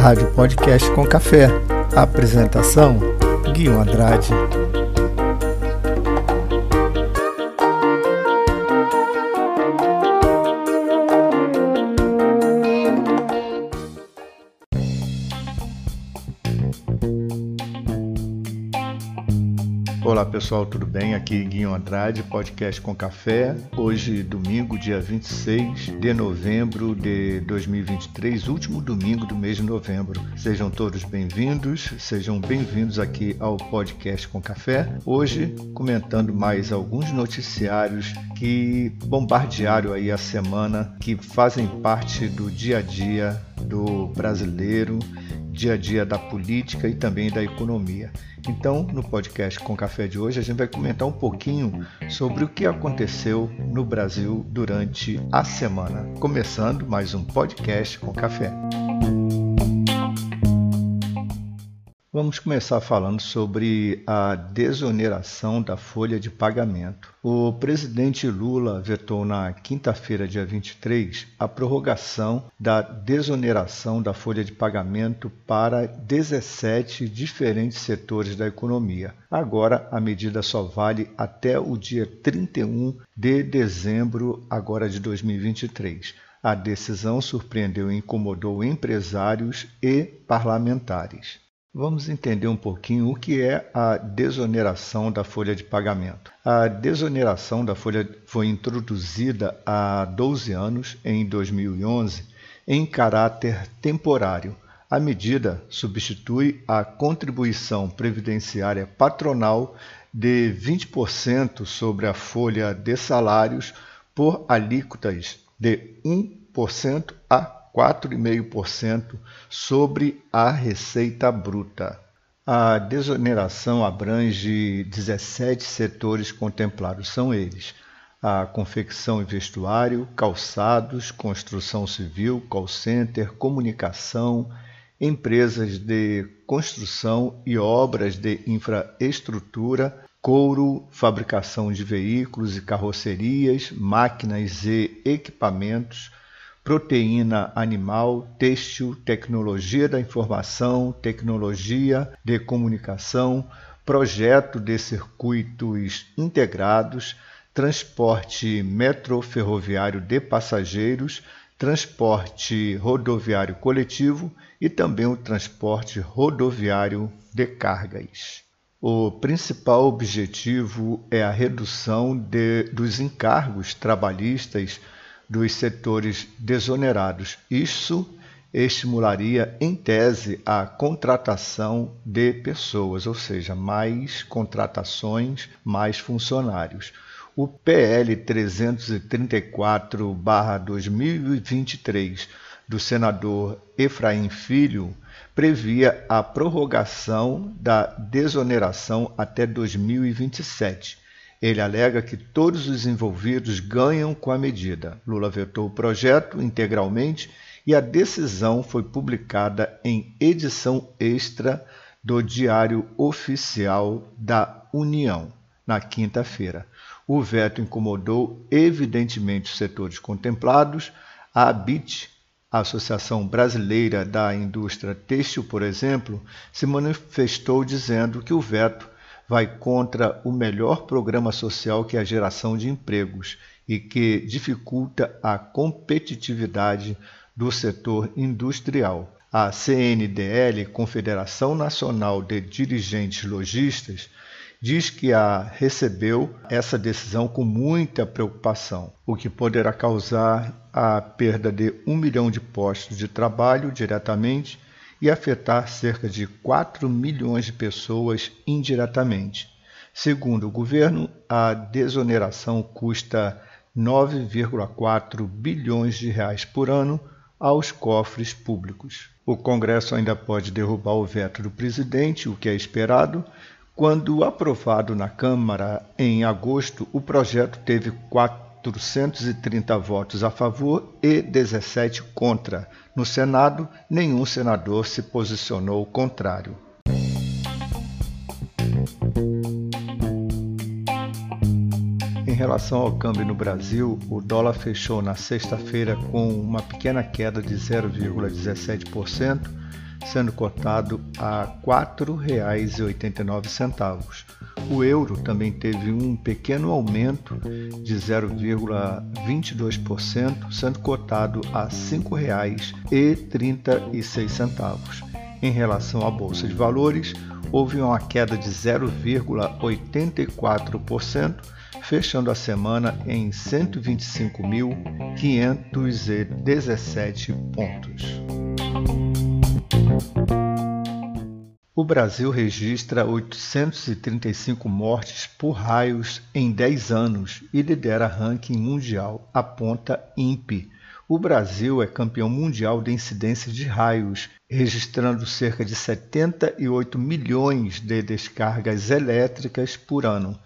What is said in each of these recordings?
Rádio Podcast com Café. Apresentação: Guilherme Andrade. Pessoal, tudo bem? Aqui Guinho Andrade, podcast com café. Hoje, domingo, dia 26 de novembro de 2023, último domingo do mês de novembro. Sejam todos bem-vindos, sejam bem-vindos aqui ao podcast com café. Hoje, comentando mais alguns noticiários que bombardearam aí a semana, que fazem parte do dia a dia do brasileiro dia a dia da política e também da economia. Então, no podcast com café de hoje, a gente vai comentar um pouquinho sobre o que aconteceu no Brasil durante a semana. Começando mais um podcast com café. Vamos começar falando sobre a desoneração da folha de pagamento. O presidente Lula vetou na quinta-feira, dia 23, a prorrogação da desoneração da folha de pagamento para 17 diferentes setores da economia. Agora, a medida só vale até o dia 31 de dezembro agora de 2023. A decisão surpreendeu e incomodou empresários e parlamentares. Vamos entender um pouquinho o que é a desoneração da folha de pagamento. A desoneração da folha foi introduzida há 12 anos, em 2011, em caráter temporário. A medida substitui a contribuição previdenciária patronal de 20% sobre a folha de salários por alíquotas de 1% a 4,5% sobre a receita bruta. A desoneração abrange 17 setores contemplados, são eles: a confecção e vestuário, calçados, construção civil, call center, comunicação, empresas de construção e obras de infraestrutura, couro, fabricação de veículos e carrocerias, máquinas e equipamentos proteína animal, têxtil, tecnologia da informação, tecnologia de comunicação, projeto de circuitos integrados, transporte metroferroviário de passageiros, transporte rodoviário coletivo e também o transporte rodoviário de cargas. O principal objetivo é a redução de, dos encargos trabalhistas dos setores desonerados. Isso estimularia, em tese, a contratação de pessoas, ou seja, mais contratações, mais funcionários. O PL 334-2023 do senador Efraim Filho previa a prorrogação da desoneração até 2027 ele alega que todos os envolvidos ganham com a medida. Lula vetou o projeto integralmente e a decisão foi publicada em edição extra do Diário Oficial da União, na quinta-feira. O veto incomodou evidentemente os setores contemplados. A ABIT, a Associação Brasileira da Indústria Têxtil, por exemplo, se manifestou dizendo que o veto vai contra o melhor programa social que é a geração de empregos e que dificulta a competitividade do setor industrial. A CNDL, Confederação Nacional de Dirigentes Logistas, diz que a recebeu essa decisão com muita preocupação, o que poderá causar a perda de um milhão de postos de trabalho diretamente e afetar cerca de 4 milhões de pessoas indiretamente. Segundo o governo, a desoneração custa 9,4 bilhões de reais por ano aos cofres públicos. O Congresso ainda pode derrubar o veto do presidente, o que é esperado. Quando aprovado na Câmara em agosto, o projeto teve 430 votos a favor e 17 contra, no Senado, nenhum senador se posicionou contrário. Em relação ao câmbio no Brasil, o dólar fechou na sexta-feira com uma pequena queda de 0,17%, sendo cotado a R$ 4,89. O euro também teve um pequeno aumento de 0,22%, sendo cotado a R$ 5,36. Em relação à bolsa de valores, houve uma queda de 0,84%, fechando a semana em 125.517 pontos. O Brasil registra 835 mortes por raios em 10 anos e lidera ranking mundial, aponta INPE. O Brasil é campeão mundial de incidência de raios, registrando cerca de 78 milhões de descargas elétricas por ano.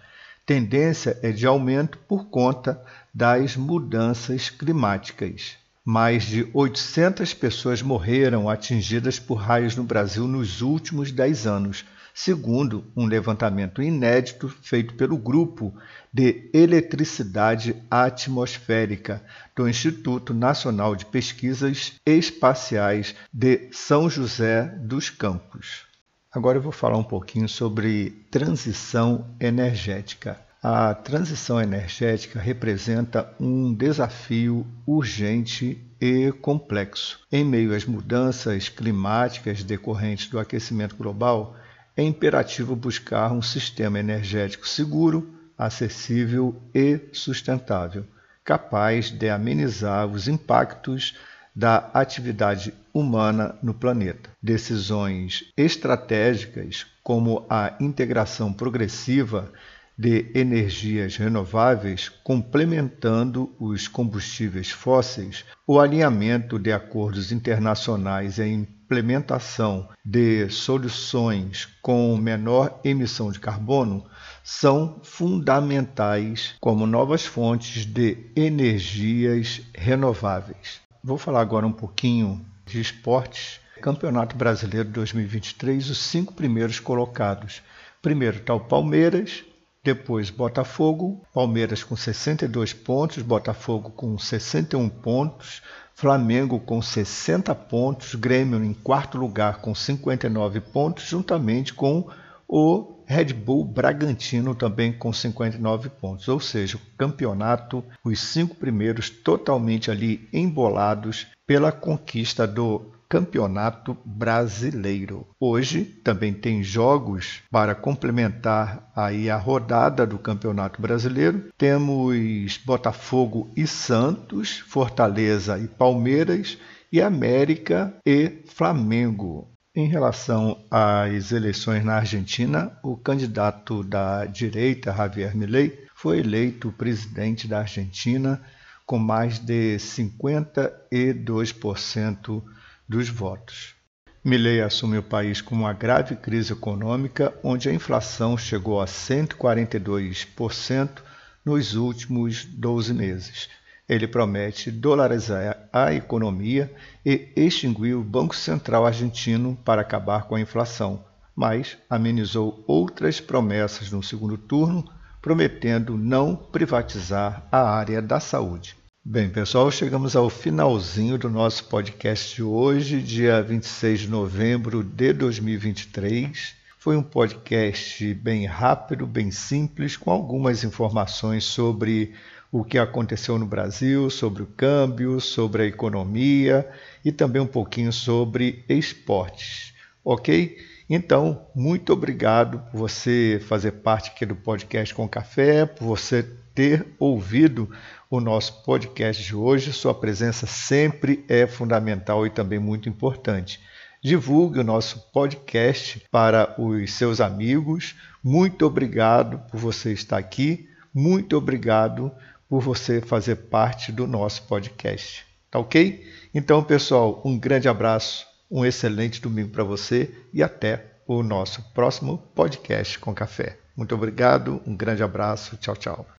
Tendência é de aumento por conta das mudanças climáticas. Mais de 800 pessoas morreram atingidas por raios no Brasil nos últimos 10 anos, segundo um levantamento inédito feito pelo Grupo de Eletricidade Atmosférica do Instituto Nacional de Pesquisas Espaciais de São José dos Campos. Agora eu vou falar um pouquinho sobre transição energética. A transição energética representa um desafio urgente e complexo. Em meio às mudanças climáticas decorrentes do aquecimento global, é imperativo buscar um sistema energético seguro, acessível e sustentável, capaz de amenizar os impactos da atividade humana no planeta. Decisões estratégicas, como a integração progressiva de energias renováveis complementando os combustíveis fósseis, o alinhamento de acordos internacionais e a implementação de soluções com menor emissão de carbono são fundamentais como novas fontes de energias renováveis. Vou falar agora um pouquinho de esportes. Campeonato Brasileiro 2023, os cinco primeiros colocados. Primeiro está o Palmeiras, depois Botafogo, Palmeiras com 62 pontos, Botafogo com 61 pontos, Flamengo com 60 pontos, Grêmio em quarto lugar com 59 pontos, juntamente com o Red Bull Bragantino também com 59 pontos. Ou seja, o campeonato, os cinco primeiros totalmente ali embolados pela conquista do Campeonato Brasileiro. Hoje também tem jogos para complementar aí a rodada do Campeonato Brasileiro. Temos Botafogo e Santos, Fortaleza e Palmeiras e América e Flamengo. Em relação às eleições na Argentina, o candidato da direita, Javier Milei, foi eleito presidente da Argentina com mais de 52% dos votos. Milley assume o país com uma grave crise econômica, onde a inflação chegou a 142% nos últimos 12 meses. Ele promete dolarizar a economia e extinguir o Banco Central argentino para acabar com a inflação, mas amenizou outras promessas no segundo turno, prometendo não privatizar a área da saúde. Bem, pessoal, chegamos ao finalzinho do nosso podcast de hoje, dia 26 de novembro de 2023. Foi um podcast bem rápido, bem simples, com algumas informações sobre o que aconteceu no Brasil, sobre o câmbio, sobre a economia e também um pouquinho sobre esportes, ok? Então, muito obrigado por você fazer parte aqui do podcast com café, por você ter ouvido o nosso podcast de hoje. Sua presença sempre é fundamental e também muito importante. Divulgue o nosso podcast para os seus amigos. Muito obrigado por você estar aqui. Muito obrigado por você fazer parte do nosso podcast. Tá ok? Então, pessoal, um grande abraço, um excelente domingo para você e até o nosso próximo podcast com café. Muito obrigado, um grande abraço, tchau, tchau.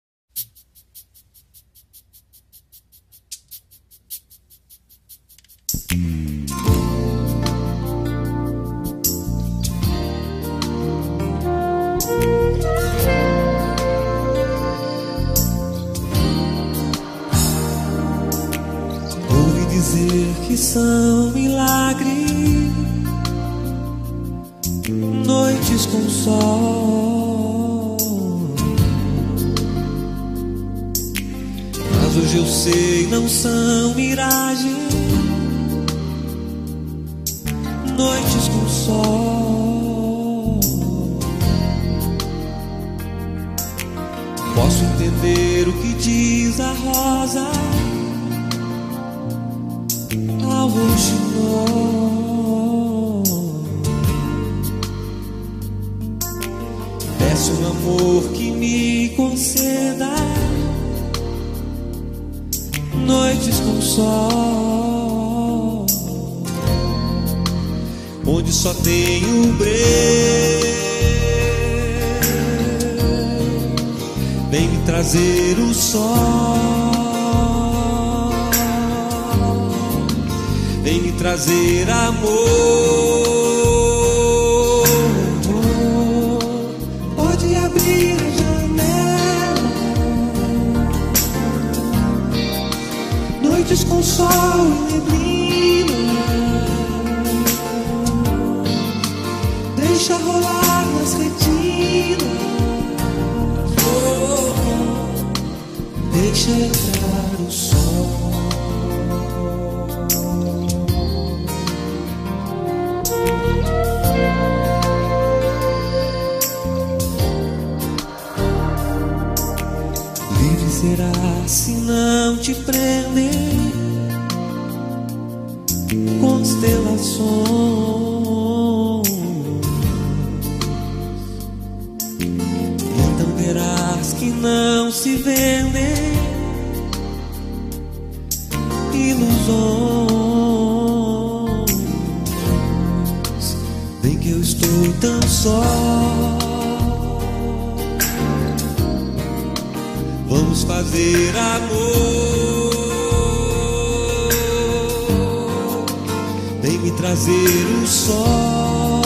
Que são milagres noites com sol. Mas hoje eu sei, não são miragens. Noites com sol. Posso entender o que diz a rosa. Peço um amor que me conceda noites com sol, onde só tenho breu. Vem me trazer o sol, vem me trazer amor. Pode abrir a janela. Noites com sol e neblina. Deixa rolar nas retinas. Deixa entrar o sol. Te prender constelações. Então verás que não se vendem ilusões. Vem que eu estou tão só. Vamos fazer amor. Vem me trazer o sol.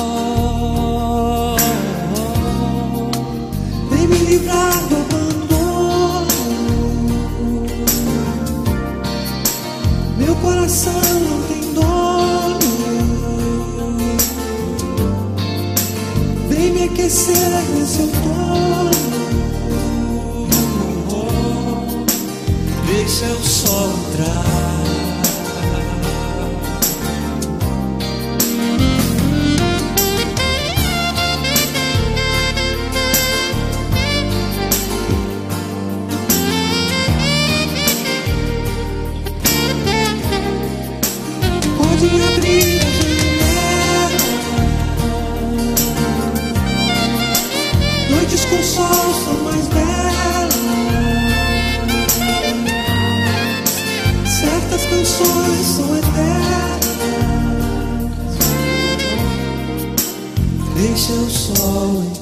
Vem me livrar do abandono. Meu coração não tem dono. Vem me aquecer nesse outono. Com sol são mais belas. Certas canções são eternas. Deixa o sol entrar.